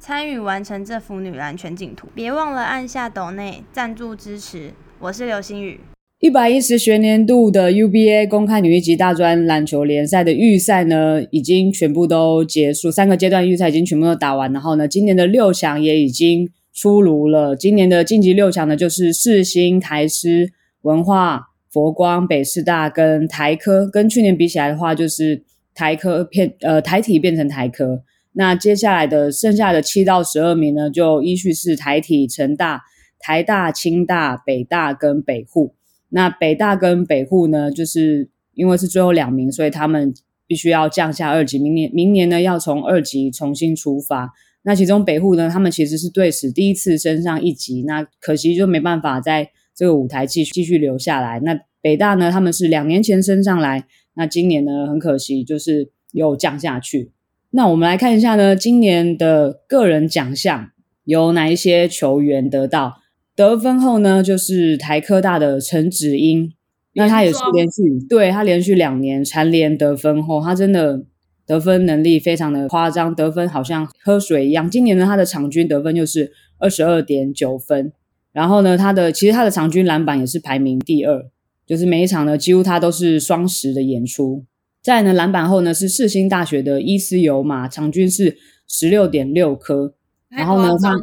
参与完成这幅女篮全景图，别忘了按下抖内赞助支持。我是刘星宇。一百一十学年度的 UBA 公开女一级大专篮球联赛的预赛呢，已经全部都结束，三个阶段预赛已经全部都打完。然后呢，今年的六强也已经出炉了。今年的晋级六强呢，就是世新、台师、文化、佛光、北师大跟台科。跟去年比起来的话，就是台科变呃台体变成台科。那接下来的剩下的七到十二名呢，就依序是台体、成大、台大、清大、北大跟北护。那北大跟北护呢，就是因为是最后两名，所以他们必须要降下二级。明年明年呢，要从二级重新出发。那其中北护呢，他们其实是队史第一次升上一级，那可惜就没办法在这个舞台继续继续留下来。那北大呢，他们是两年前升上来，那今年呢，很可惜就是又降下去。那我们来看一下呢，今年的个人奖项有哪一些球员得到得分后呢？就是台科大的陈芷英，那他也是连续，对，他连续两年蝉联得分后，他真的得分能力非常的夸张，得分好像喝水一样。今年呢，他的场均得分就是二十二点九分，然后呢，他的其实他的场均篮板也是排名第二，就是每一场呢，几乎他都是双十的演出。再呢，篮板后呢是世新大学的伊斯尤马，场均是十六点六颗。然后呢，他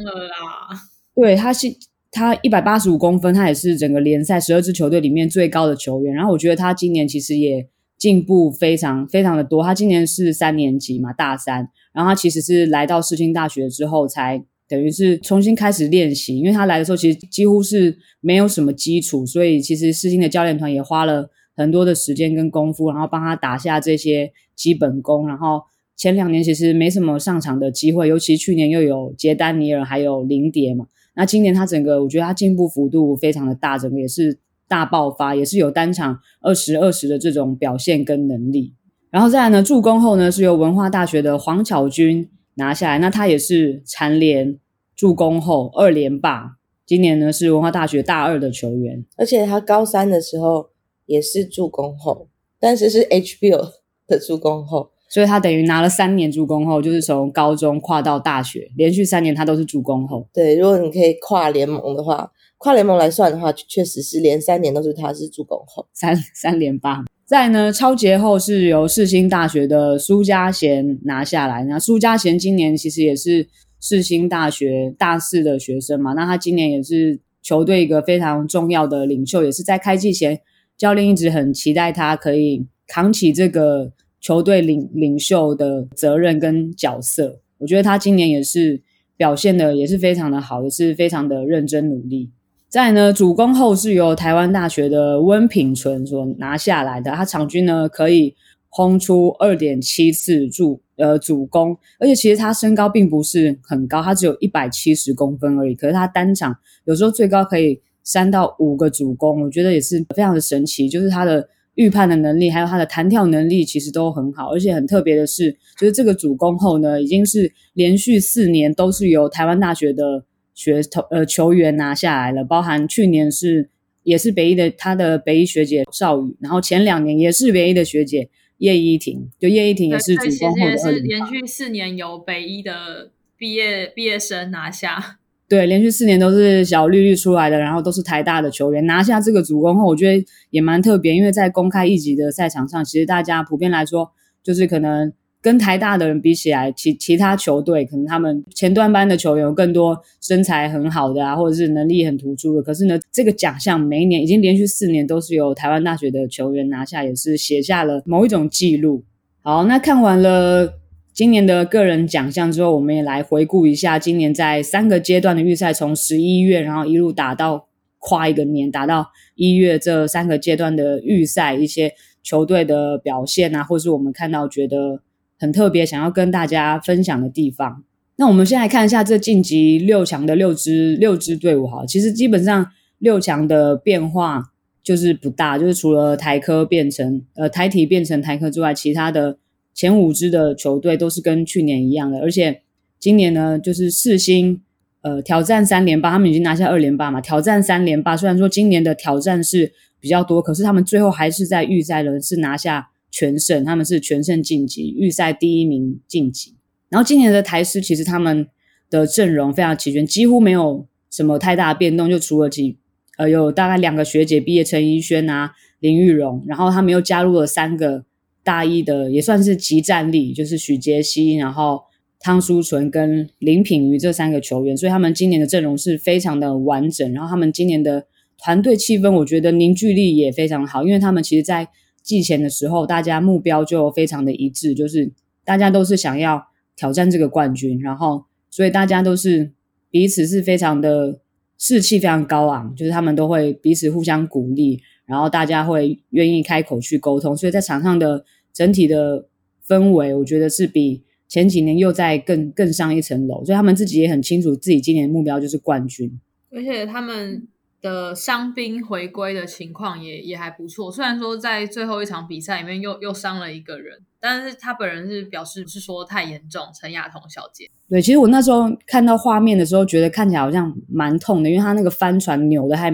对他是他一百八十五公分，他也是整个联赛十二支球队里面最高的球员。然后我觉得他今年其实也进步非常非常的多。他今年是三年级嘛，大三。然后他其实是来到世新大学之后，才等于是重新开始练习。因为他来的时候其实几乎是没有什么基础，所以其实世新的教练团也花了。很多的时间跟功夫，然后帮他打下这些基本功。然后前两年其实没什么上场的机会，尤其去年又有杰丹尼尔还有林蝶嘛。那今年他整个我觉得他进步幅度非常的大，整个也是大爆发，也是有单场二十二十的这种表现跟能力。然后再来呢，助攻后呢是由文化大学的黄巧君拿下来，那他也是蝉联助攻后二连霸。今年呢是文化大学大二的球员，而且他高三的时候。也是助攻后，但是是 HBO 的助攻后，所以他等于拿了三年助攻后，就是从高中跨到大学，连续三年他都是助攻后。对，如果你可以跨联盟的话，跨联盟来算的话，确实是连三年都是他是助攻后，三三连霸。再呢，超节后是由世新大学的苏家贤拿下来。那苏家贤今年其实也是世新大学大四的学生嘛，那他今年也是球队一个非常重要的领袖，也是在开季前。教练一直很期待他可以扛起这个球队领领袖的责任跟角色。我觉得他今年也是表现的也是非常的好，也是非常的认真努力。再呢，主攻后是由台湾大学的温品纯所拿下来的，他场均呢可以轰出二点七次助呃主攻，而且其实他身高并不是很高，他只有一百七十公分而已，可是他单场有时候最高可以。三到五个主攻，我觉得也是非常的神奇。就是他的预判的能力，还有他的弹跳能力，其实都很好。而且很特别的是，就是这个主攻后呢，已经是连续四年都是由台湾大学的学头呃球员拿下来了。包含去年是也是北一的他的北一学姐邵宇，然后前两年也是北一的学姐叶依婷，就叶依婷也是主攻后的二。连续四年由北一的毕业毕业生拿下。对，连续四年都是小绿绿出来的，然后都是台大的球员拿下这个主攻后，我觉得也蛮特别，因为在公开一级的赛场上，其实大家普遍来说，就是可能跟台大的人比起来，其其他球队可能他们前段班的球员有更多身材很好的啊，或者是能力很突出的。可是呢，这个奖项每一年已经连续四年都是由台湾大学的球员拿下，也是写下了某一种记录。好，那看完了。今年的个人奖项之后，我们也来回顾一下今年在三个阶段的预赛，从十一月然后一路打到跨一个年，打到一月这三个阶段的预赛，一些球队的表现啊，或是我们看到觉得很特别，想要跟大家分享的地方。那我们先来看一下这晋级六强的六支六支队伍哈，其实基本上六强的变化就是不大，就是除了台科变成呃台体变成台科之外，其他的前五支的球队都是跟去年一样的，而且今年呢就是四星呃挑战三连霸，他们已经拿下二连霸嘛，挑战三连霸，虽然说今年的挑战是比较多，可是他们最后还是在预赛轮是拿下全胜，他们是全胜晋级，预赛第一名晋级。然后今年的台师其实他们的阵容非常齐全，几乎没有什么太大的变动，就除了几呃有大概两个学姐毕业，陈怡萱啊、林玉蓉，然后他们又加入了三个大一的，也算是集战力，就是许杰希，然后汤书纯跟林品瑜这三个球员，所以他们今年的阵容是非常的完整。然后他们今年的团队气氛，我觉得凝聚力也非常好，因为他们其实在季前的时候，大家目标就非常的一致，就是大家都是想要。挑战这个冠军，然后所以大家都是彼此是非常的士气非常高昂，就是他们都会彼此互相鼓励，然后大家会愿意开口去沟通，所以在场上的整体的氛围，我觉得是比前几年又在更更上一层楼，所以他们自己也很清楚自己今年的目标就是冠军，而且他们。的伤兵回归的情况也也还不错，虽然说在最后一场比赛里面又又伤了一个人，但是他本人是表示不是说太严重。陈雅彤小姐，对，其实我那时候看到画面的时候，觉得看起来好像蛮痛的，因为他那个帆船扭的还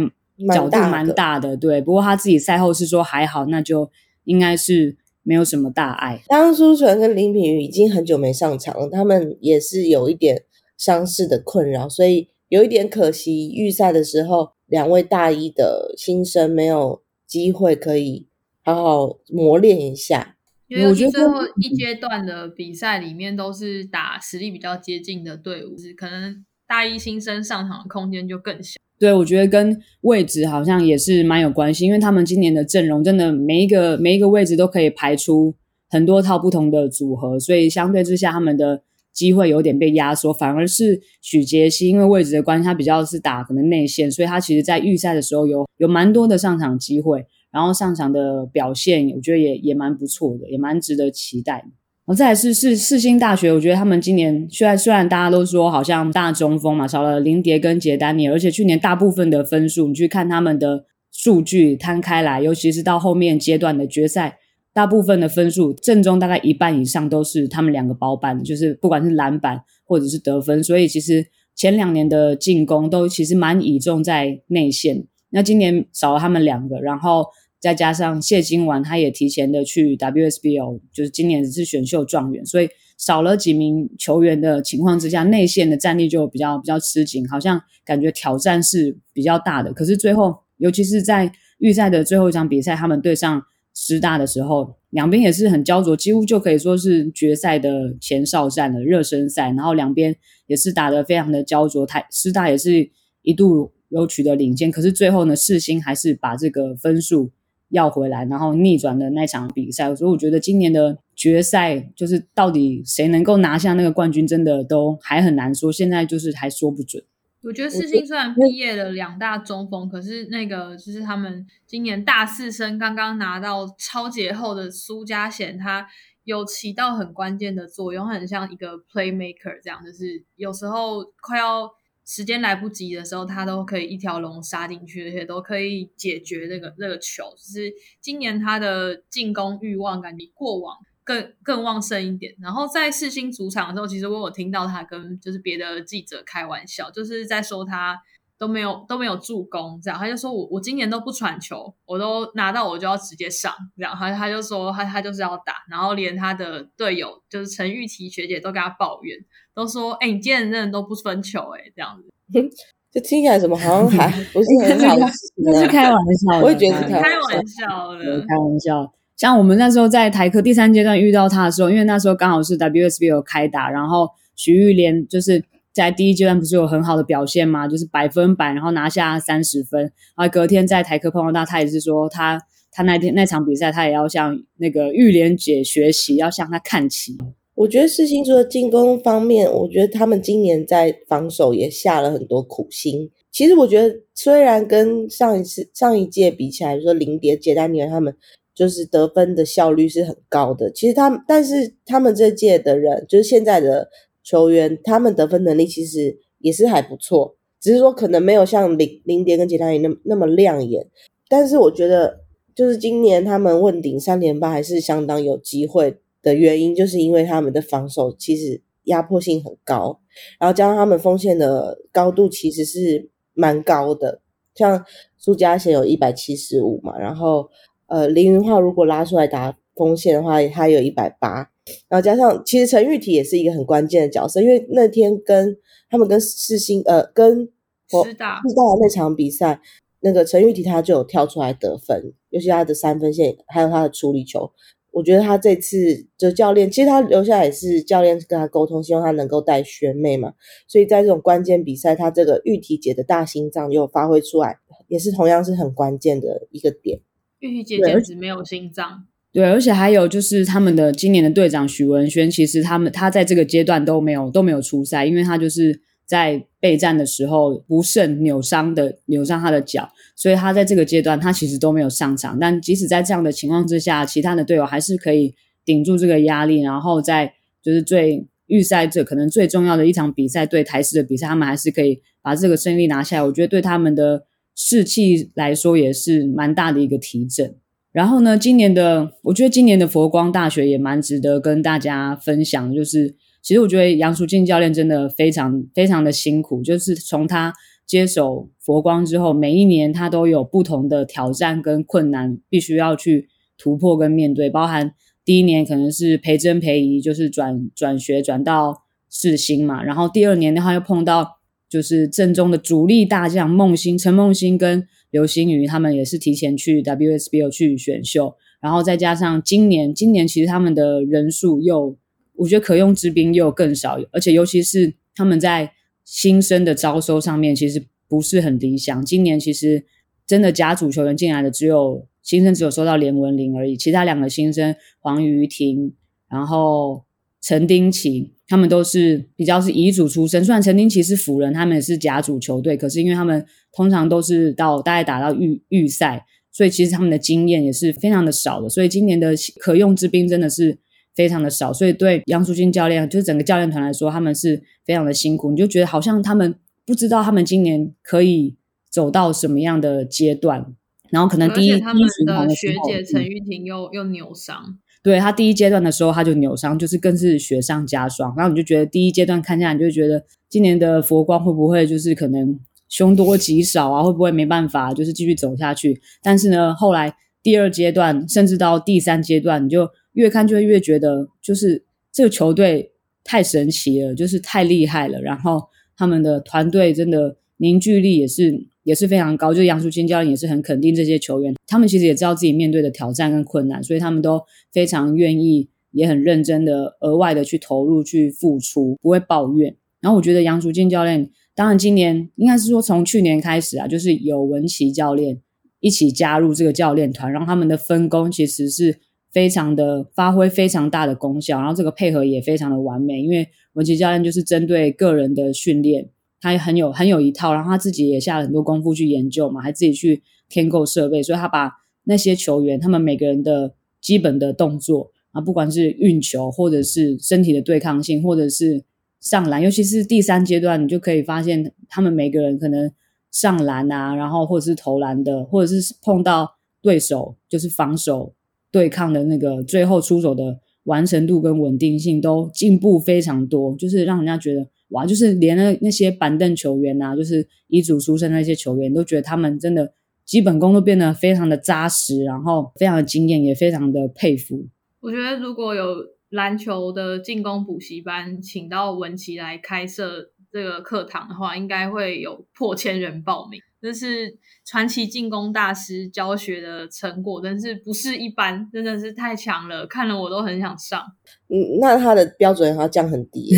角度蛮大的，对。不过他自己赛后是说还好，那就应该是没有什么大碍。张书纯跟林品瑜已经很久没上场了，他们也是有一点伤势的困扰，所以有一点可惜，预赛的时候。两位大一的新生没有机会可以好好磨练一下，因为我觉得最后一阶段的比赛里面都是打实力比较接近的队伍，可能大一新生上场的空间就更小。对，我觉得跟位置好像也是蛮有关系，因为他们今年的阵容真的每一个每一个位置都可以排出很多套不同的组合，所以相对之下他们的。机会有点被压缩，反而是许杰希，因为位置的关系，他比较是打可能内线，所以他其实在预赛的时候有有蛮多的上场机会，然后上场的表现，我觉得也也蛮不错的，也蛮值得期待。我再来是是世新大学，我觉得他们今年虽然虽然大家都说好像大中锋嘛，少了林蝶跟杰丹尼，而且去年大部分的分数，你去看他们的数据摊开来，尤其是到后面阶段的决赛。大部分的分数，正中大概一半以上都是他们两个包办，就是不管是篮板或者是得分，所以其实前两年的进攻都其实蛮倚重在内线。那今年少了他们两个，然后再加上谢金丸他也提前的去 WSBL，就是今年是选秀状元，所以少了几名球员的情况之下，内线的战力就比较比较吃紧，好像感觉挑战是比较大的。可是最后，尤其是在预赛的最后一场比赛，他们对上。师大的时候，两边也是很焦灼，几乎就可以说是决赛的前哨战的热身赛。然后两边也是打得非常的焦灼，台师大也是一度有取得领先，可是最后呢，世新还是把这个分数要回来，然后逆转的那场比赛。所以我觉得今年的决赛就是到底谁能够拿下那个冠军，真的都还很难说，现在就是还说不准。我觉得世新虽然毕业了两大中锋，可是那个就是他们今年大四生刚刚拿到超节后的苏家贤，他有起到很关键的作用，很像一个 playmaker 这样，就是有时候快要时间来不及的时候，他都可以一条龙杀进去，而且都可以解决那个那个球。就是今年他的进攻欲望感比过往。更更旺盛一点，然后在四星主场的时候，其实我有听到他跟就是别的记者开玩笑，就是在说他都没有都没有助攻，这样。他就说我我今年都不传球，我都拿到我就要直接上，这样。他他就说他他就是要打，然后连他的队友就是陈玉琪学姐都跟他抱怨，都说哎、欸、你今年真的都不分球哎、欸、这样子，就听起来怎么好像还 不是很好意思，那是开玩笑，我也觉得是开玩笑。的，开玩笑。像我们那时候在台科第三阶段遇到他的时候，因为那时候刚好是 WSB 有开打，然后徐玉莲就是在第一阶段不是有很好的表现嘛，就是百分百，然后拿下三十分。然后隔天在台科碰到他，他也是说他他那天那场比赛他也要向那个玉莲姐学习，要向他看齐。我觉得世新除了进攻方面，我觉得他们今年在防守也下了很多苦心。其实我觉得虽然跟上一次上一届比起来，说林蝶、杰丹尼尔他们。就是得分的效率是很高的。其实他们，但是他们这届的人，就是现在的球员，他们得分能力其实也是还不错，只是说可能没有像林林蝶跟简泰怡那那么亮眼。但是我觉得，就是今年他们问鼎三连霸还是相当有机会的原因，就是因为他们的防守其实压迫性很高，然后加上他们锋线的高度其实是蛮高的，像苏家贤有一百七十五嘛，然后呃林云浩如果拉出来打锋线的话，他有一百八，然后加上其实陈玉体也是一个很关键的角色，因为那天跟他们跟世新呃跟师大师大的那场比赛。那个陈玉体他就有跳出来得分，尤其他的三分线，还有他的处理球，我觉得他这次就教练，其实他留下来也是教练跟他沟通，希望他能够带学妹嘛。所以在这种关键比赛，他这个玉体姐的大心脏又发挥出来，也是同样是很关键的一个点。玉体姐简直没有心脏，对，而且还有就是他们的今年的队长许文轩，其实他们他在这个阶段都没有都没有出赛，因为他就是。在备战的时候不慎扭伤的扭伤他的脚，所以他在这个阶段他其实都没有上场。但即使在这样的情况之下，其他的队友还是可以顶住这个压力，然后在就是最预赛这可能最重要的一场比赛对台式的比赛，他们还是可以把这个胜利拿下来。我觉得对他们的士气来说也是蛮大的一个提振。然后呢，今年的我觉得今年的佛光大学也蛮值得跟大家分享，就是。其实我觉得杨淑静教练真的非常非常的辛苦，就是从他接手佛光之后，每一年他都有不同的挑战跟困难，必须要去突破跟面对。包含第一年可能是裴珍裴仪，就是转转学转到世新嘛，然后第二年的话又碰到就是正中的主力大将梦欣、陈梦欣跟刘星宇，他们也是提前去 WSBL 去选秀，然后再加上今年，今年其实他们的人数又。我觉得可用之兵又更少，而且尤其是他们在新生的招收上面，其实不是很理想。今年其实真的甲组球员进来的只有新生，只有收到连文玲而已，其他两个新生黄瑜婷，然后陈丁奇，他们都是比较是乙组出身。虽然陈丁奇是辅仁，他们也是甲组球队，可是因为他们通常都是到大概打到预预赛，所以其实他们的经验也是非常的少的。所以今年的可用之兵真的是。非常的少，所以对杨淑金教练，就是整个教练团来说，他们是非常的辛苦。你就觉得好像他们不知道他们今年可以走到什么样的阶段，然后可能第一他们的学姐陈玉婷又、嗯、又扭伤，对他第一阶段的时候他就扭伤，就是更是雪上加霜。然后你就觉得第一阶段看下来，你就觉得今年的佛光会不会就是可能凶多吉少啊？会不会没办法就是继续走下去？但是呢，后来第二阶段甚至到第三阶段，你就。越看就越觉得，就是这个球队太神奇了，就是太厉害了。然后他们的团队真的凝聚力也是也是非常高。就杨淑清教练也是很肯定这些球员，他们其实也知道自己面对的挑战跟困难，所以他们都非常愿意，也很认真的额外的去投入去付出，不会抱怨。然后我觉得杨淑清教练，当然今年应该是说从去年开始啊，就是有文琪教练一起加入这个教练团，然后他们的分工其实是。非常的发挥非常大的功效，然后这个配合也非常的完美。因为文琪教练就是针对个人的训练，他也很有很有一套，然后他自己也下了很多功夫去研究嘛，还自己去添购设备，所以他把那些球员他们每个人的基本的动作啊，不管是运球，或者是身体的对抗性，或者是上篮，尤其是第三阶段，你就可以发现他们每个人可能上篮啊，然后或者是投篮的，或者是碰到对手就是防守。对抗的那个最后出手的完成度跟稳定性都进步非常多，就是让人家觉得哇，就是连那那些板凳球员呐、啊，就是乙组出身的那些球员都觉得他们真的基本功都变得非常的扎实，然后非常的惊艳，也非常的佩服。我觉得如果有篮球的进攻补习班，请到文琪来开设这个课堂的话，应该会有破千人报名。这是传奇进攻大师教学的成果，真是不是一般，真的是太强了，看了我都很想上。嗯，那他的标准要降很低。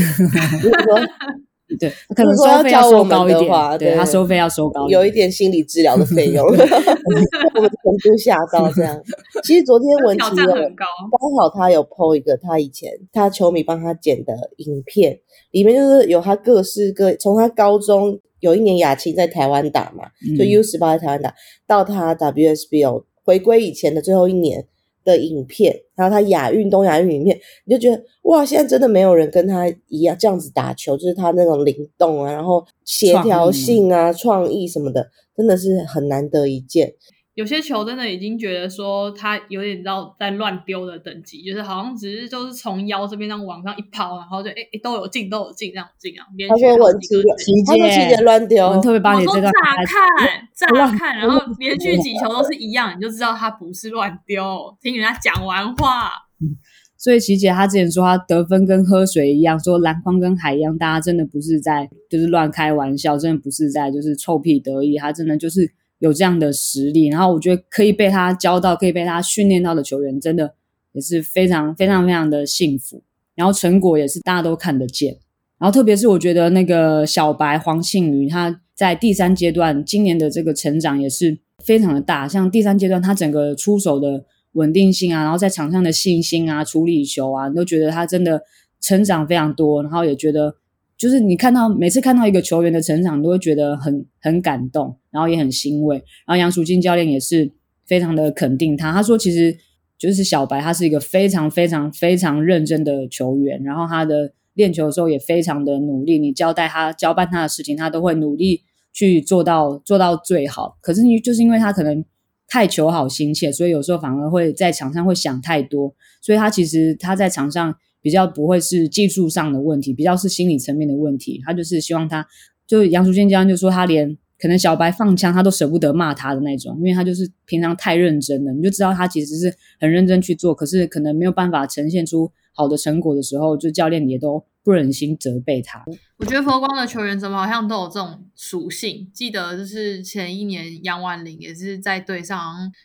如果说 对，可能收费要收高一点，对，对他收费要收高有一点心理治疗的费用，我们程度下到这样。其实昨天文琪有刚好他有 po 一个他以前他球迷帮他剪的影片，里面就是有他各式各从他高中。有一年亚青在台湾打嘛，就 U 十八在台湾打，嗯、到他 WSBO 回归以前的最后一年，的影片，然后他亚运、东亚运影片，你就觉得哇，现在真的没有人跟他一样这样子打球，就是他那种灵动啊，然后协调性啊、创意，创意什么的，真的是很难得一见。有些球真的已经觉得说他有点到在乱丢的等级，就是好像只是就是从腰这边这样往上一抛，然后就诶诶都有进都有进这样进啊。他说文琪，他说琪姐乱丢，我特别把你这个。乍看乍看，然后连续几球都是一样，你就知道他不是乱丢。听人家讲完话，嗯，所以琪姐她之前说她得分跟喝水一样，说篮筐跟海一样，大家真的不是在就是乱开玩笑，真的不是在就是臭屁得意，她真的就是。有这样的实力，然后我觉得可以被他教到，可以被他训练到的球员，真的也是非常非常非常的幸福。然后成果也是大家都看得见。然后特别是我觉得那个小白黄庆宇，他在第三阶段今年的这个成长也是非常的大。像第三阶段他整个出手的稳定性啊，然后在场上的信心啊，处理球啊，都觉得他真的成长非常多。然后也觉得。就是你看到每次看到一个球员的成长，你都会觉得很很感动，然后也很欣慰。然后杨淑金教练也是非常的肯定他，他说其实就是小白，他是一个非常非常非常认真的球员，然后他的练球的时候也非常的努力。你交代他交办他的事情，他都会努力去做到做到最好。可是你就是因为他可能太求好心切，所以有时候反而会在场上会想太多，所以他其实他在场上。比较不会是技术上的问题，比较是心理层面的问题。他就是希望他，就杨淑娟教练就说他连可能小白放枪他都舍不得骂他的那种，因为他就是平常太认真了，你就知道他其实是很认真去做，可是可能没有办法呈现出好的成果的时候，就教练也都。不忍心责备他。我觉得佛光的球员怎么好像都有这种属性。记得就是前一年杨万林也是在队上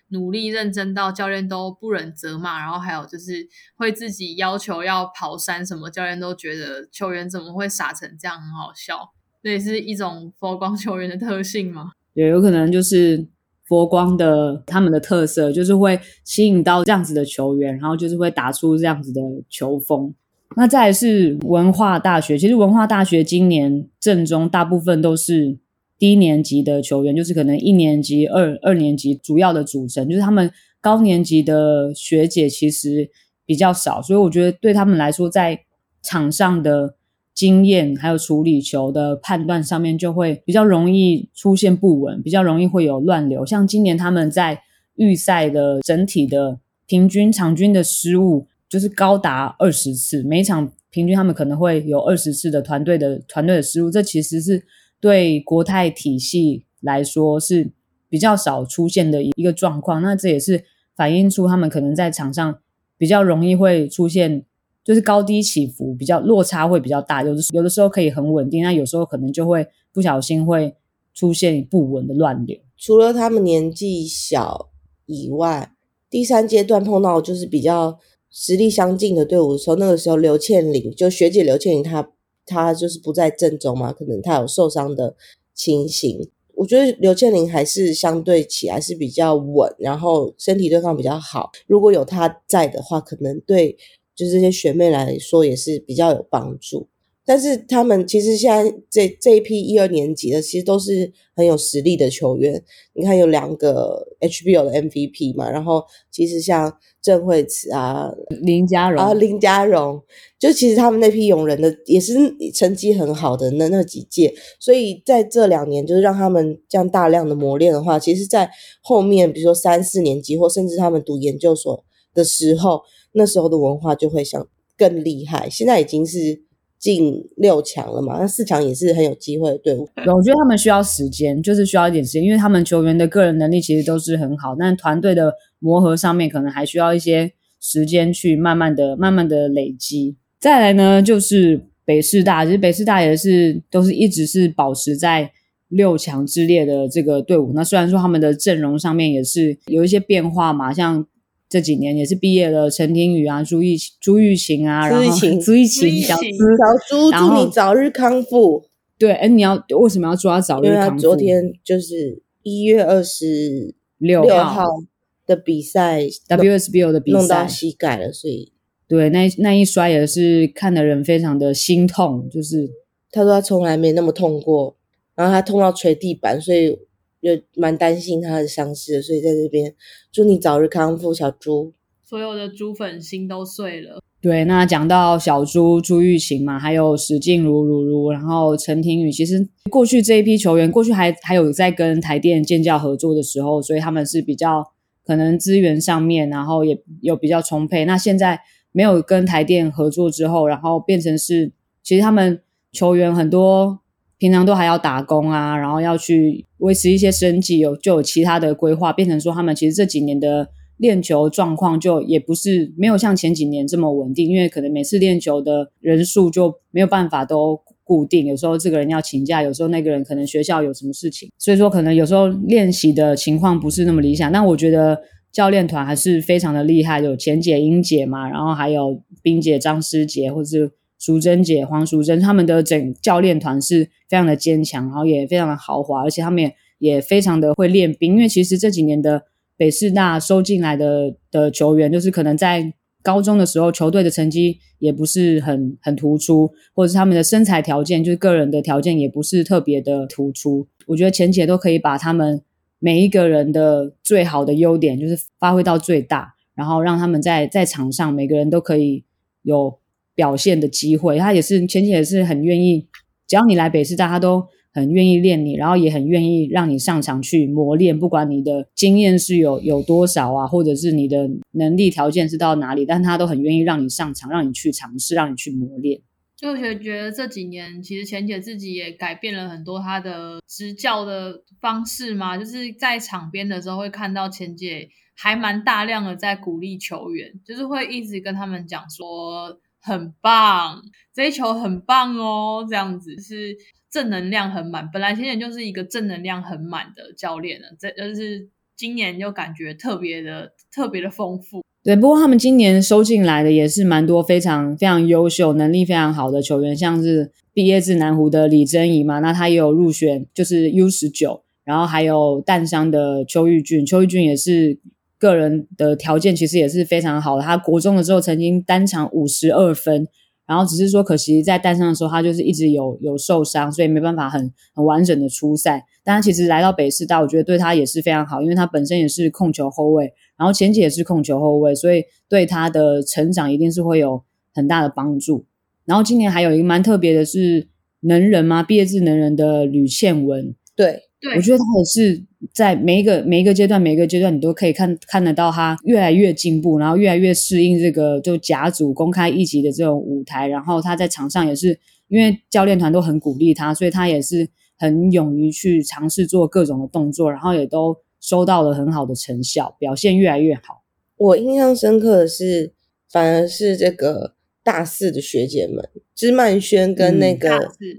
努力认真到教练都不忍责骂，然后还有就是会自己要求要跑山什么，教练都觉得球员怎么会傻成这样，很好笑。这也是一种佛光球员的特性吗？也有可能就是佛光的他们的特色，就是会吸引到这样子的球员，然后就是会打出这样子的球风。那再来是文化大学，其实文化大学今年正中大部分都是低年级的球员，就是可能一年级、二二年级主要的组成，就是他们高年级的学姐其实比较少，所以我觉得对他们来说，在场上的经验还有处理球的判断上面，就会比较容易出现不稳，比较容易会有乱流。像今年他们在预赛的整体的平均场均的失误。就是高达二十次，每一场平均他们可能会有二十次的团队的团队的失误，这其实是对国泰体系来说是比较少出现的一个状况。那这也是反映出他们可能在场上比较容易会出现，就是高低起伏比较落差会比较大，有的有的时候可以很稳定，那有时候可能就会不小心会出现不稳的乱流。除了他们年纪小以外，第三阶段碰到就是比较。实力相近的队伍的时候，那个时候刘倩玲就学姐刘倩玲，她她就是不在阵中嘛，可能她有受伤的情形。我觉得刘倩玲还是相对起来是比较稳，然后身体对抗比较好。如果有她在的话，可能对就是这些学妹来说也是比较有帮助。但是他们其实现在这这一批一二年级的，其实都是很有实力的球员。你看有两个 HBO 的 MVP 嘛，然后其实像郑慧慈啊、林佳荣啊、林佳荣，就其实他们那批勇人的也是成绩很好的那那几届。所以在这两年，就是让他们这样大量的磨练的话，其实，在后面比如说三四年级或甚至他们读研究所的时候，那时候的文化就会像更厉害。现在已经是。进六强了嘛？那四强也是很有机会的队伍。我觉得他们需要时间，就是需要一点时间，因为他们球员的个人能力其实都是很好，但团队的磨合上面可能还需要一些时间去慢慢的、慢慢的累积。再来呢，就是北师大，其实北师大也是都是一直是保持在六强之列的这个队伍。那虽然说他们的阵容上面也是有一些变化嘛，像。这几年也是毕业了，陈婷宇啊，朱玉朱玉琴啊，然后 朱玉琴小朱小朱，祝你早日康复。对，哎，你要为什么要祝他早日康复？因为他昨天就是一月二十六号的比赛，WSBO 的比赛弄到膝盖了，所以对，那那一摔也是看的人非常的心痛。就是他说他从来没那么痛过，然后他痛到捶地板，所以。就蛮担心他的伤势的，所以在这边祝你早日康复，小猪。所有的猪粉心都碎了。对，那讲到小猪朱玉琴嘛，还有史静茹茹茹，然后陈婷宇，其实过去这一批球员，过去还还有在跟台电建教合作的时候，所以他们是比较可能资源上面，然后也有比较充沛。那现在没有跟台电合作之后，然后变成是，其实他们球员很多平常都还要打工啊，然后要去维持一些生计，有就有其他的规划，变成说他们其实这几年的。练球状况就也不是没有像前几年这么稳定，因为可能每次练球的人数就没有办法都固定，有时候这个人要请假，有时候那个人可能学校有什么事情，所以说可能有时候练习的情况不是那么理想。但我觉得教练团还是非常的厉害，有钱姐、英姐嘛，然后还有冰姐、张师姐，或者是淑珍姐、黄淑珍，他们的整教练团是非常的坚强，然后也非常的豪华，而且他们也也非常的会练兵，因为其实这几年的。北师大收进来的的球员，就是可能在高中的时候，球队的成绩也不是很很突出，或者是他们的身材条件，就是个人的条件也不是特别的突出。我觉得钱姐都可以把他们每一个人的最好的优点，就是发挥到最大，然后让他们在在场上每个人都可以有表现的机会。他也是钱姐也是很愿意，只要你来北师大，他都。很愿意练你，然后也很愿意让你上场去磨练，不管你的经验是有有多少啊，或者是你的能力条件是到哪里，但他都很愿意让你上场，让你去尝试，让你去磨练。就觉觉得这几年其实钱姐自己也改变了很多她的执教的方式嘛，就是在场边的时候会看到钱姐还蛮大量的在鼓励球员，就是会一直跟他们讲说很棒，这一球很棒哦，这样子是。正能量很满，本来钱姐就是一个正能量很满的教练了，这就是今年就感觉特别的特别的丰富。对，不过他们今年收进来的也是蛮多非常非常优秀、能力非常好的球员，像是毕业自南湖的李珍怡嘛，那他也有入选，就是 U 十九，然后还有淡商的邱玉俊，邱玉俊也是个人的条件其实也是非常好的，他国中的时候曾经单场五十二分。然后只是说，可惜在单上的时候，他就是一直有有受伤，所以没办法很很完整的出赛。但他其实来到北师大，我觉得对他也是非常好，因为他本身也是控球后卫，然后前几也是控球后卫，所以对他的成长一定是会有很大的帮助。然后今年还有一个蛮特别的是能人嘛，毕业自能人的吕倩文，对。对，我觉得他也是在每一个每一个阶段，每一个阶段你都可以看看得到他越来越进步，然后越来越适应这个就甲组公开一级的这种舞台。然后他在场上也是，因为教练团都很鼓励他，所以他也是很勇于去尝试做各种的动作，然后也都收到了很好的成效，表现越来越好。我印象深刻的是，反而是这个。大四的学姐们，芝曼轩跟那个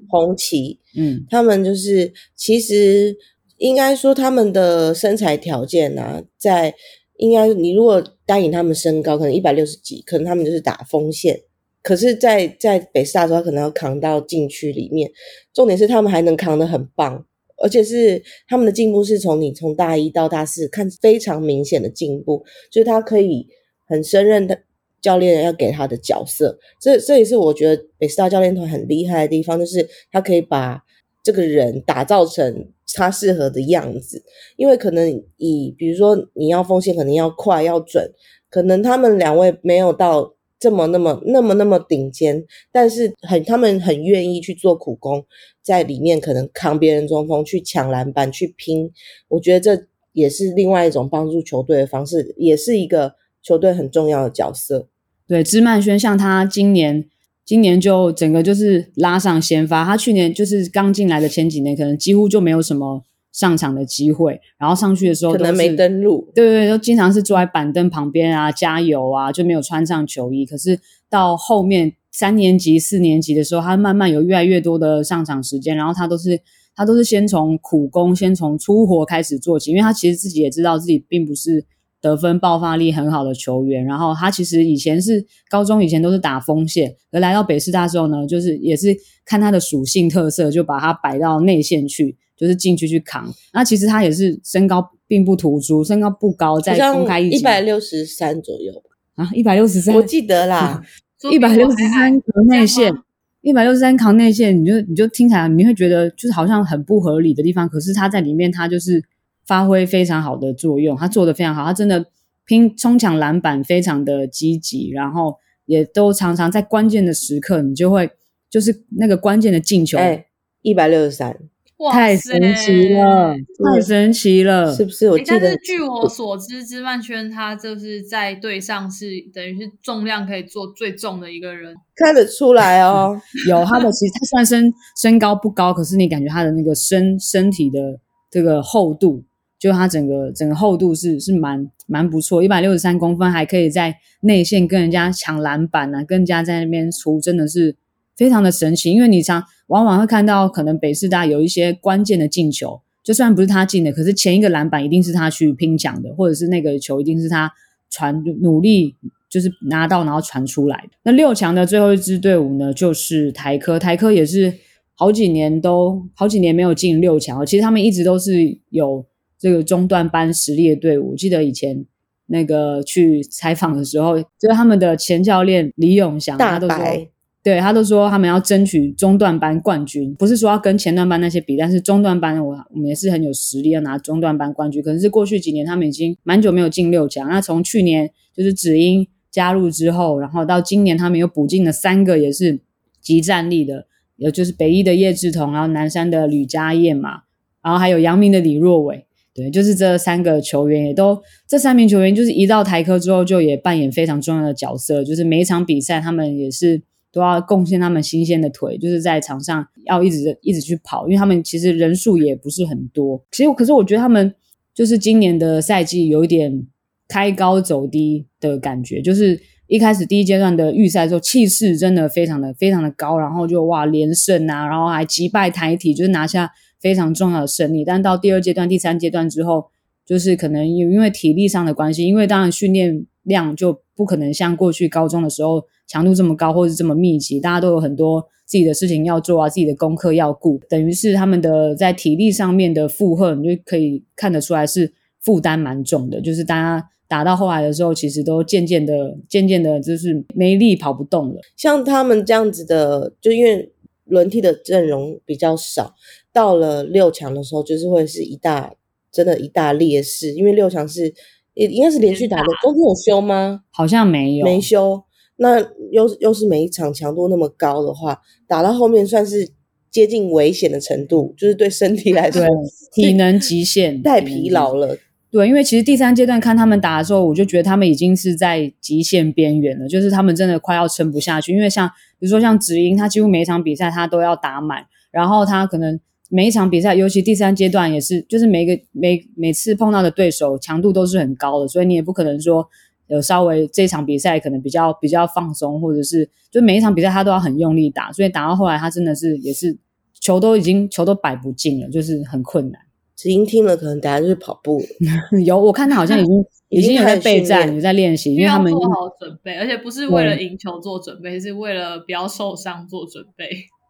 红旗，嗯，嗯，他们就是其实应该说他们的身材条件啊，在应该你如果单以他们身高，可能一百六十几，可能他们就是打锋线。可是在，在在北师大的时候，可能要扛到禁区里面。重点是他们还能扛得很棒，而且是他们的进步是从你从大一到大四看非常明显的进步，就是他可以很胜任的。教练要给他的角色，这这也是我觉得北师大教练团很厉害的地方，就是他可以把这个人打造成他适合的样子。因为可能以比如说你要锋线，可能要快要准，可能他们两位没有到这么那么那么那么顶尖，但是很他们很愿意去做苦工，在里面可能扛别人中锋，去抢篮板，去拼。我觉得这也是另外一种帮助球队的方式，也是一个。球队很重要的角色，对，芝曼轩像他今年，今年就整个就是拉上先发。他去年就是刚进来的前几年，可能几乎就没有什么上场的机会。然后上去的时候，可能没登录，对对对，都经常是坐在板凳旁边啊，加油啊，就没有穿上球衣。可是到后面三年级、四年级的时候，他慢慢有越来越多的上场时间。然后他都是他都是先从苦工，先从粗活开始做起，因为他其实自己也知道自己并不是。得分爆发力很好的球员，然后他其实以前是高中以前都是打锋线，而来到北师大之后呢，就是也是看他的属性特色，就把他摆到内线去，就是进去去扛。那其实他也是身高并不突出，身高不高，在公开一百六十三左右啊，一百六十三，我记得啦，一百六十三扛内线，一百六十三扛内线，你就你就听起来你会觉得就是好像很不合理的地方，可是他在里面他就是。发挥非常好的作用，他做的非常好，他真的拼冲抢篮板非常的积极，然后也都常常在关键的时刻，你就会就是那个关键的进球，哎，一百六十三。太神奇了，太神奇了，是不是？我记得，但是据我所知，芝曼圈他就是在队上是等于是重量可以做最重的一个人，看得出来哦。有他的，其实他虽然身身高不高，可是你感觉他的那个身身体的这个厚度，就他整个整个厚度是是蛮蛮不错，一百六十三公分，还可以在内线跟人家抢篮板啊，跟人家在那边出，真的是非常的神奇，因为你常。往往会看到，可能北师大有一些关键的进球，就算不是他进的，可是前一个篮板一定是他去拼抢的，或者是那个球一定是他传努力就是拿到然后传出来的。那六强的最后一支队伍呢，就是台科，台科也是好几年都好几年没有进六强，其实他们一直都是有这个中段班实力的队伍。我记得以前那个去采访的时候，就是他们的前教练李永祥，他都说。对，他都说他们要争取中段班冠军，不是说要跟前段班那些比，但是中段班我我们也是很有实力要拿中段班冠军。可能是过去几年他们已经蛮久没有进六强，那从去年就是只因加入之后，然后到今年他们又补进了三个也是即战力的，有就是北一的叶志同，然后南山的吕家燕嘛，然后还有阳明的李若伟，对，就是这三个球员也都这三名球员就是一到台科之后就也扮演非常重要的角色，就是每一场比赛他们也是。都要贡献他们新鲜的腿，就是在场上要一直一直去跑，因为他们其实人数也不是很多。其实，可是我觉得他们就是今年的赛季有一点开高走低的感觉，就是一开始第一阶段的预赛的时候，气势真的非常的非常的高，然后就哇连胜啊，然后还击败台体，就是拿下非常重要的胜利。但到第二阶段、第三阶段之后，就是可能因因为体力上的关系，因为当然训练量就不可能像过去高中的时候。强度这么高，或是这么密集，大家都有很多自己的事情要做啊，自己的功课要顾，等于是他们的在体力上面的负荷，你就可以看得出来是负担蛮重的。就是大家打到后来的时候，其实都渐渐的、渐渐的，就是没力跑不动了。像他们这样子的，就因为轮替的阵容比较少，到了六强的时候，就是会是一大真的一大劣势，因为六强是也应该是连续打的，中间有休吗？好像没有，没休。那又又是每一场强度那么高的话，打到后面算是接近危险的程度，就是对身体来说，体能极限，太疲劳了。对，因为其实第三阶段看他们打的时候，我就觉得他们已经是在极限边缘了，就是他们真的快要撑不下去。因为像比如说像直英，他几乎每一场比赛他都要打满，然后他可能每一场比赛，尤其第三阶段也是，就是每个每每次碰到的对手强度都是很高的，所以你也不可能说。有稍微这场比赛可能比较比较放松，或者是就每一场比赛他都要很用力打，所以打到后来他真的是也是球都已经球都摆不进了，就是很困难。只因听了可能等下就是跑步了。有我看他好像已经 已经有在备战，有在练习，因为他们做好准备，而且不是为了赢球做准备，是为了不要受伤做准备。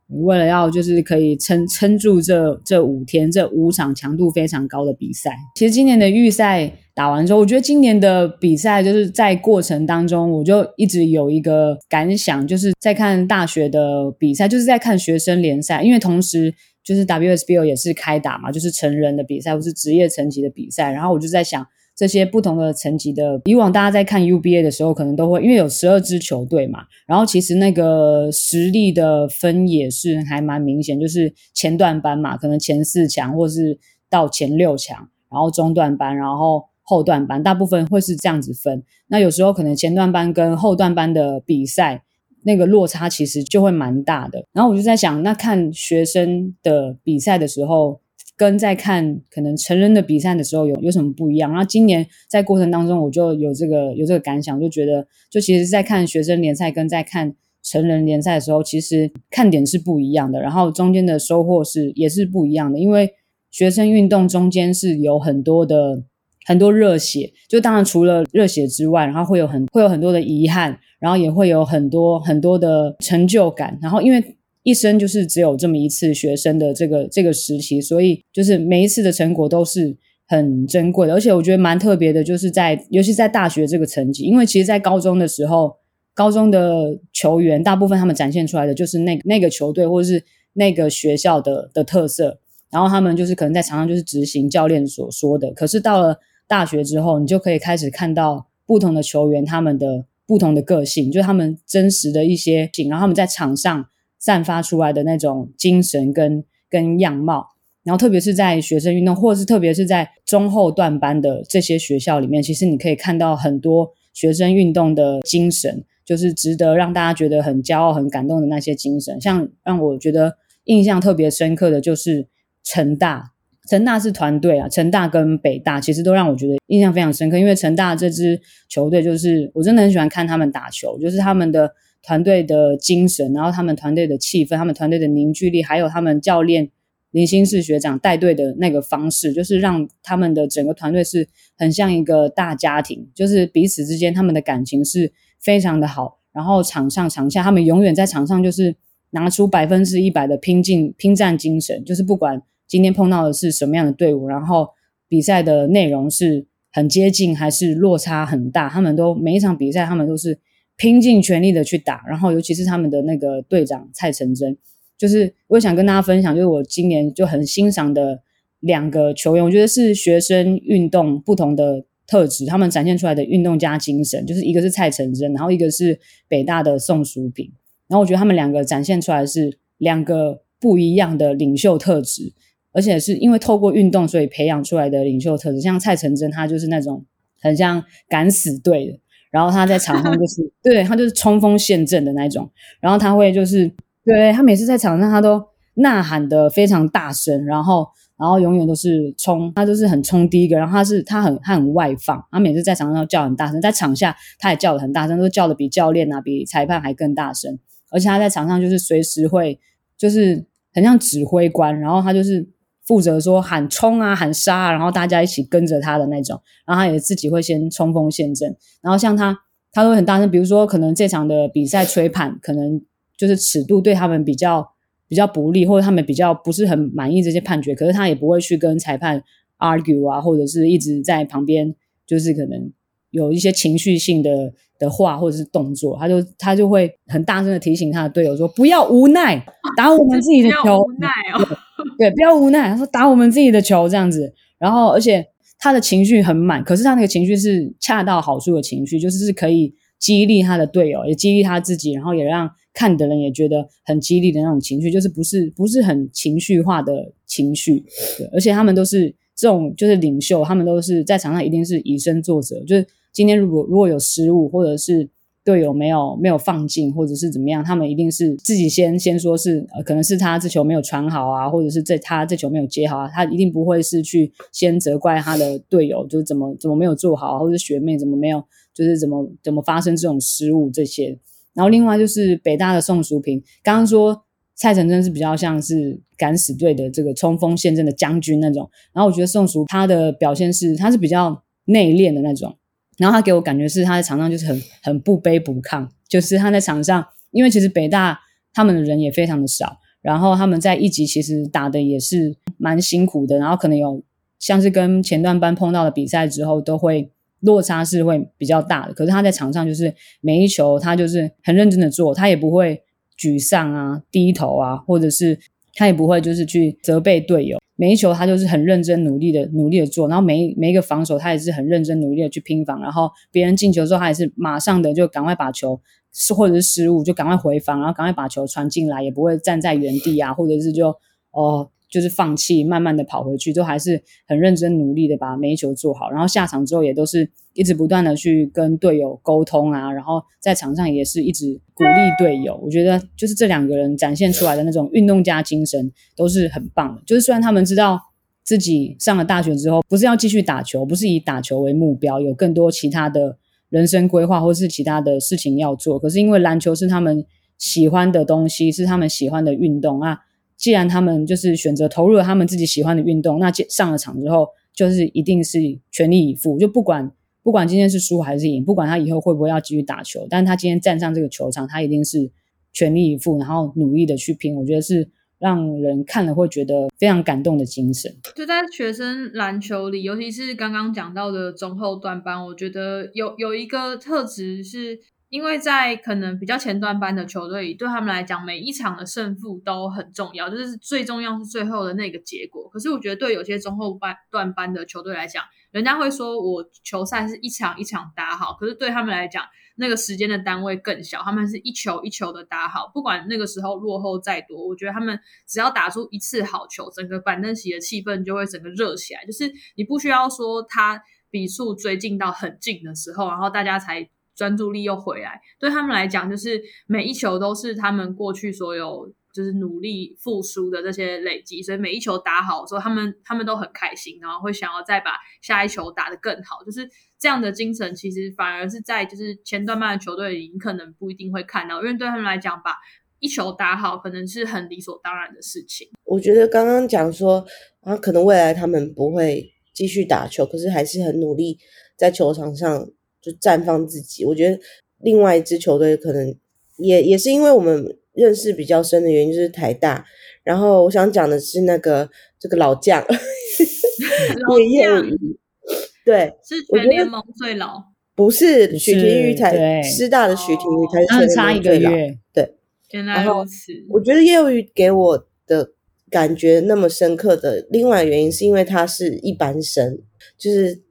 为了要就是可以撑撑住这这五天这五场强度非常高的比赛，其实今年的预赛打完之后，我觉得今年的比赛就是在过程当中，我就一直有一个感想，就是在看大学的比赛，就是在看学生联赛，因为同时就是 WSBL 也是开打嘛，就是成人的比赛或是职业层级的比赛，然后我就在想。这些不同的层级的，以往大家在看 UBA 的时候，可能都会因为有十二支球队嘛，然后其实那个实力的分也是还蛮明显，就是前段班嘛，可能前四强或是到前六强，然后中段班，然后后段班，大部分会是这样子分。那有时候可能前段班跟后段班的比赛，那个落差其实就会蛮大的。然后我就在想，那看学生的比赛的时候。跟在看可能成人的比赛的时候有有什么不一样？然后今年在过程当中，我就有这个有这个感想，就觉得就其实，在看学生联赛跟在看成人联赛的时候，其实看点是不一样的，然后中间的收获是也是不一样的。因为学生运动中间是有很多的很多热血，就当然除了热血之外，然后会有很会有很多的遗憾，然后也会有很多很多的成就感，然后因为。一生就是只有这么一次学生的这个这个时期，所以就是每一次的成果都是很珍贵的，而且我觉得蛮特别的，就是在尤其在大学这个层级，因为其实，在高中的时候，高中的球员大部分他们展现出来的就是那那个球队或者是那个学校的的特色，然后他们就是可能在场上就是执行教练所说的，可是到了大学之后，你就可以开始看到不同的球员他们的不同的个性，就是他们真实的一些性，然后他们在场上散发出来的那种精神跟跟样貌。然后，特别是在学生运动，或者是特别是在中后段班的这些学校里面，其实你可以看到很多学生运动的精神，就是值得让大家觉得很骄傲、很感动的那些精神。像让我觉得印象特别深刻的就是成大，成大是团队啊，成大跟北大其实都让我觉得印象非常深刻，因为成大这支球队就是我真的很喜欢看他们打球，就是他们的团队的精神，然后他们团队的气氛，他们团队的凝聚力，还有他们教练。林心世学长带队的那个方式，就是让他们的整个团队是很像一个大家庭，就是彼此之间他们的感情是非常的好。然后场上场下，他们永远在场上就是拿出百分之一百的拼劲、拼战精神，就是不管今天碰到的是什么样的队伍，然后比赛的内容是很接近还是落差很大，他们都每一场比赛他们都是拼尽全力的去打。然后尤其是他们的那个队长蔡成真。就是我也想跟大家分享，就是我今年就很欣赏的两个球员，我觉得是学生运动不同的特质，他们展现出来的运动家精神，就是一个是蔡成真，然后一个是北大的宋淑萍，然后我觉得他们两个展现出来是两个不一样的领袖特质，而且是因为透过运动所以培养出来的领袖特质，像蔡成真他就是那种很像敢死队的，然后他在场上就是 对他就是冲锋陷阵的那种，然后他会就是。对，他每次在场上，他都呐喊的非常大声，然后，然后永远都是冲，他就是很冲第一个。然后他是他很他很外放，他每次在场上都叫很大声，在场下他也叫的很大声，都叫的比教练啊、比裁判还更大声。而且他在场上就是随时会就是很像指挥官，然后他就是负责说喊冲啊、喊杀啊，然后大家一起跟着他的那种。然后他也自己会先冲锋陷阵，然后像他他都很大声，比如说可能这场的比赛吹判可能。就是尺度对他们比较比较不利，或者他们比较不是很满意这些判决，可是他也不会去跟裁判 argue 啊，或者是一直在旁边，就是可能有一些情绪性的的话或者是动作，他就他就会很大声的提醒他的队友说：“不要无奈，打我们自己的球。”无奈哦，对，不要无奈。他说：“打我们自己的球这样子。”然后，而且他的情绪很满，可是他那个情绪是恰到好处的情绪，就是是可以激励他的队友，也激励他自己，然后也让。看的人也觉得很激励的那种情绪，就是不是不是很情绪化的情绪，对，而且他们都是这种就是领袖，他们都是在场上一定是以身作则，就是今天如果如果有失误，或者是队友没有没有放进，或者是怎么样，他们一定是自己先先说是呃可能是他这球没有传好啊，或者是这他这球没有接好啊，他一定不会是去先责怪他的队友，就是怎么怎么没有做好，或者学妹怎么没有，就是怎么怎么发生这种失误这些。然后另外就是北大的宋淑萍，刚刚说蔡成真是比较像是敢死队的这个冲锋陷阵的将军那种，然后我觉得宋淑他的表现是他是比较内敛的那种，然后他给我感觉是他在场上就是很很不卑不亢，就是他在场上，因为其实北大他们的人也非常的少，然后他们在一级其实打的也是蛮辛苦的，然后可能有像是跟前段班碰到的比赛之后都会。落差是会比较大的，可是他在场上就是每一球他就是很认真的做，他也不会沮丧啊、低头啊，或者是他也不会就是去责备队友。每一球他就是很认真努力的努力的做，然后每每一个防守他也是很认真努力的去拼防，然后别人进球之后他也是马上的就赶快把球是或者是失误就赶快回防，然后赶快把球传进来，也不会站在原地啊，或者是就哦。就是放弃，慢慢的跑回去，都还是很认真努力的把每一球做好。然后下场之后也都是一直不断的去跟队友沟通啊，然后在场上也是一直鼓励队友。我觉得就是这两个人展现出来的那种运动家精神都是很棒的。就是虽然他们知道自己上了大学之后不是要继续打球，不是以打球为目标，有更多其他的人生规划或是其他的事情要做。可是因为篮球是他们喜欢的东西，是他们喜欢的运动啊。既然他们就是选择投入了他们自己喜欢的运动，那上了场之后就是一定是全力以赴，就不管不管今天是输还是赢，不管他以后会不会要继续打球，但他今天站上这个球场，他一定是全力以赴，然后努力的去拼。我觉得是让人看了会觉得非常感动的精神。就在学生篮球里，尤其是刚刚讲到的中后段班，我觉得有有一个特质是。因为在可能比较前段班的球队，对他们来讲，每一场的胜负都很重要，就是最重要是最后的那个结果。可是我觉得对有些中后半段班的球队来讲，人家会说我球赛是一场一场打好，可是对他们来讲，那个时间的单位更小，他们是一球一球的打好，不管那个时候落后再多，我觉得他们只要打出一次好球，整个板凳席的气氛就会整个热起来。就是你不需要说他比数追进到很近的时候，然后大家才专注力又回来。对他们来讲，就是每一球都是他们过去所有。就是努力复苏的这些累积，所以每一球打好的时候，他们他们都很开心，然后会想要再把下一球打得更好。就是这样的精神，其实反而是在就是前段班的球队里，你可能不一定会看到，因为对他们来讲，把一球打好可能是很理所当然的事情。我觉得刚刚讲说啊，可能未来他们不会继续打球，可是还是很努力在球场上就绽放自己。我觉得另外一支球队可能也也是因为我们。认识比较深的原因就是台大，然后我想讲的是那个这个老将叶宥余，对，是全联盟最老，不是许廷瑜才，师大的许廷瑜才是全联盟最老，对，原来如此。我觉得叶宥余给我的感觉那么深刻的另外原因，是因为他是一般生，就是。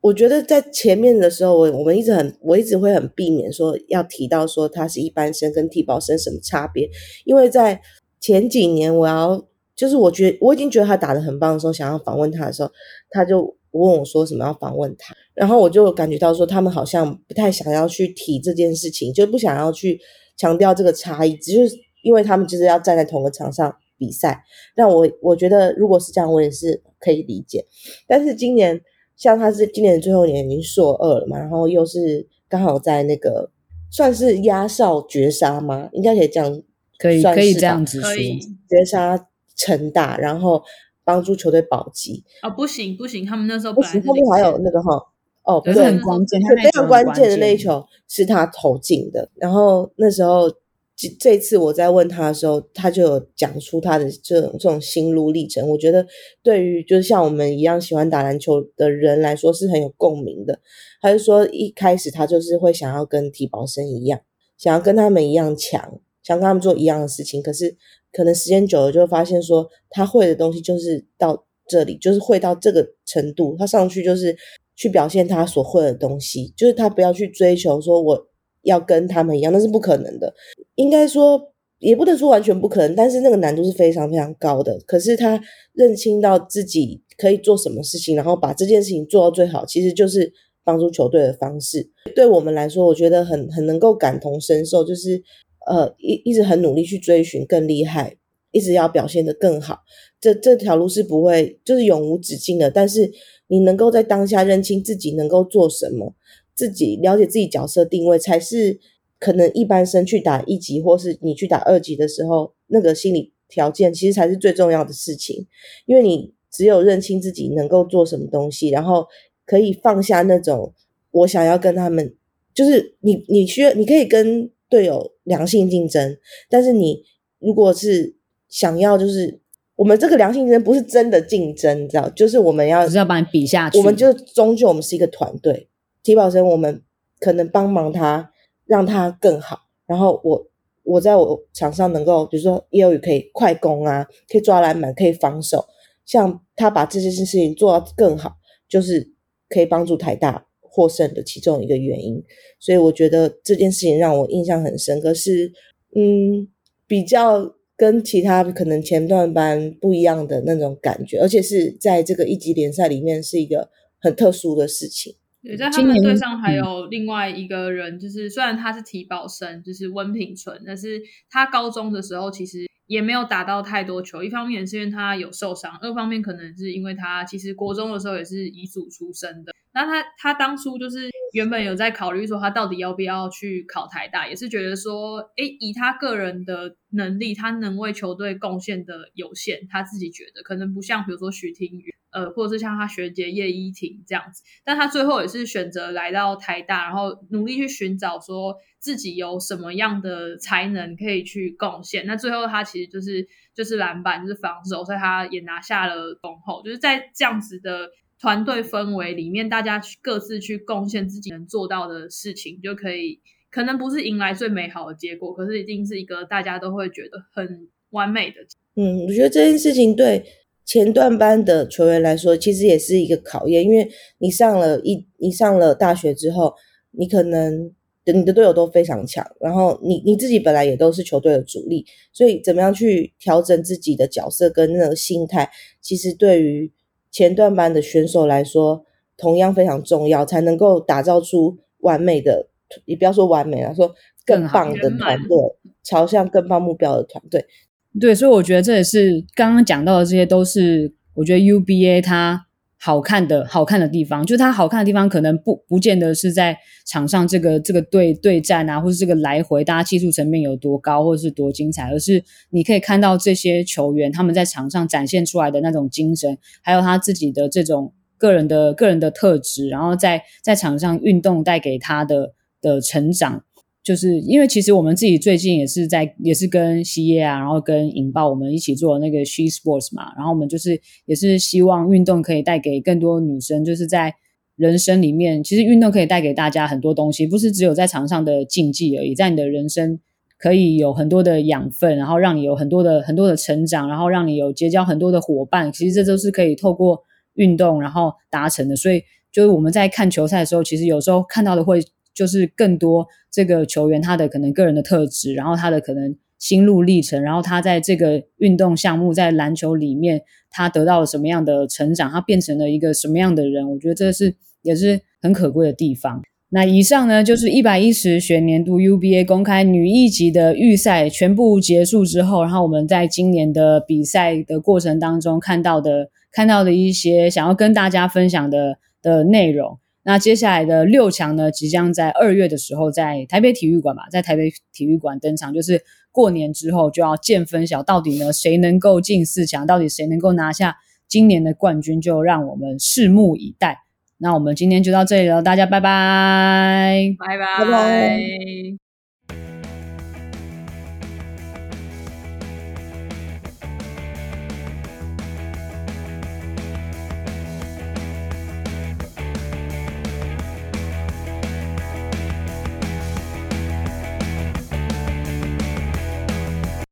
我觉得在前面的时候，我我们一直很，我一直会很避免说要提到说他是一般生跟替保生什么差别，因为在前几年我要就是我觉得我已经觉得他打得很棒的时候，想要访问他的时候，他就问我说什么要访问他，然后我就感觉到说他们好像不太想要去提这件事情，就不想要去强调这个差异，只是因为他们就是要站在同个场上比赛，让我我觉得如果是这样，我也是可以理解，但是今年。像他是今年的最后一年已经硕二了嘛，然后又是刚好在那个算是压哨绝杀吗？应该可以这样，可以可以这样子说，绝杀成大，然后帮助球队保级。哦，不行不行，他们那时候不行，后面还有那个哈，哦，不是很关键，非常关键的那一球是他投进的，然后那时候。这次我在问他的时候，他就有讲出他的这种这种心路历程。我觉得对于就是像我们一样喜欢打篮球的人来说是很有共鸣的。他就说一开始他就是会想要跟体保生一样，想要跟他们一样强，想跟他们做一样的事情。可是可能时间久了就会发现说他会的东西就是到这里，就是会到这个程度。他上去就是去表现他所会的东西，就是他不要去追求说我。要跟他们一样，那是不可能的。应该说，也不能说完全不可能，但是那个难度是非常非常高的。可是他认清到自己可以做什么事情，然后把这件事情做到最好，其实就是帮助球队的方式。对我们来说，我觉得很很能够感同身受，就是呃一一直很努力去追寻更厉害，一直要表现得更好。这这条路是不会就是永无止境的，但是你能够在当下认清自己能够做什么。自己了解自己角色定位，才是可能一般生去打一级，或是你去打二级的时候，那个心理条件其实才是最重要的事情。因为你只有认清自己能够做什么东西，然后可以放下那种我想要跟他们，就是你你需要你可以跟队友良性竞争，但是你如果是想要就是我们这个良性竞争不是真的竞争，你知道，就是我们要是要把你比下去，我们就终究我们是一个团队。体保生，我们可能帮忙他，让他更好。然后我我在我场上能够，比如说叶宥余可以快攻啊，可以抓篮板，可以防守。像他把这些事情做到更好，就是可以帮助台大获胜的其中一个原因。所以我觉得这件事情让我印象很深刻，是嗯，比较跟其他可能前段班不一样的那种感觉，而且是在这个一级联赛里面是一个很特殊的事情。对，在他们队上还有另外一个人，就是虽然他是体保生，就是温品纯，但是他高中的时候其实也没有打到太多球。一方面是因为他有受伤，二方面可能是因为他其实国中的时候也是乙组出身的。那他他当初就是原本有在考虑说他到底要不要去考台大，也是觉得说，哎，以他个人的能力，他能为球队贡献的有限，他自己觉得可能不像比如说许廷宇。呃，或者是像他学姐叶依婷这样子，但他最后也是选择来到台大，然后努力去寻找说自己有什么样的才能可以去贡献。那最后他其实就是就是篮板，就是防守，所以他也拿下了丰后。就是在这样子的团队氛围里面，大家去各自去贡献自己能做到的事情，就可以可能不是迎来最美好的结果，可是一定是一个大家都会觉得很完美的。嗯，我觉得这件事情对。前段班的球员来说，其实也是一个考验，因为你上了一你上了大学之后，你可能你的队友都非常强，然后你你自己本来也都是球队的主力，所以怎么样去调整自己的角色跟那个心态，其实对于前段班的选手来说，同样非常重要，才能够打造出完美的，你不要说完美了，说更棒的团队，朝向更棒目标的团队。对，所以我觉得这也是刚刚讲到的，这些都是我觉得 UBA 它好看的好看的地方。就是他好看的地方，可能不不见得是在场上这个这个对对战啊，或是这个来回，大家技术层面有多高，或者是多精彩，而是你可以看到这些球员他们在场上展现出来的那种精神，还有他自己的这种个人的个人的特质，然后在在场上运动带给他的的成长。就是因为其实我们自己最近也是在也是跟西耶啊，然后跟引爆我们一起做那个 She Sports 嘛，然后我们就是也是希望运动可以带给更多女生，就是在人生里面，其实运动可以带给大家很多东西，不是只有在场上的竞技而已，在你的人生可以有很多的养分，然后让你有很多的很多的成长，然后让你有结交很多的伙伴，其实这都是可以透过运动然后达成的。所以就是我们在看球赛的时候，其实有时候看到的会。就是更多这个球员他的可能个人的特质，然后他的可能心路历程，然后他在这个运动项目在篮球里面他得到了什么样的成长，他变成了一个什么样的人，我觉得这是也是很可贵的地方。那以上呢就是一百一十学年度 UBA 公开女一级的预赛全部结束之后，然后我们在今年的比赛的过程当中看到的看到的一些想要跟大家分享的的内容。那接下来的六强呢，即将在二月的时候在台北体育馆吧，在台北体育馆登场，就是过年之后就要见分晓，到底呢谁能够进四强，到底谁能够拿下今年的冠军，就让我们拭目以待。那我们今天就到这里了，大家拜拜，拜拜。拜拜。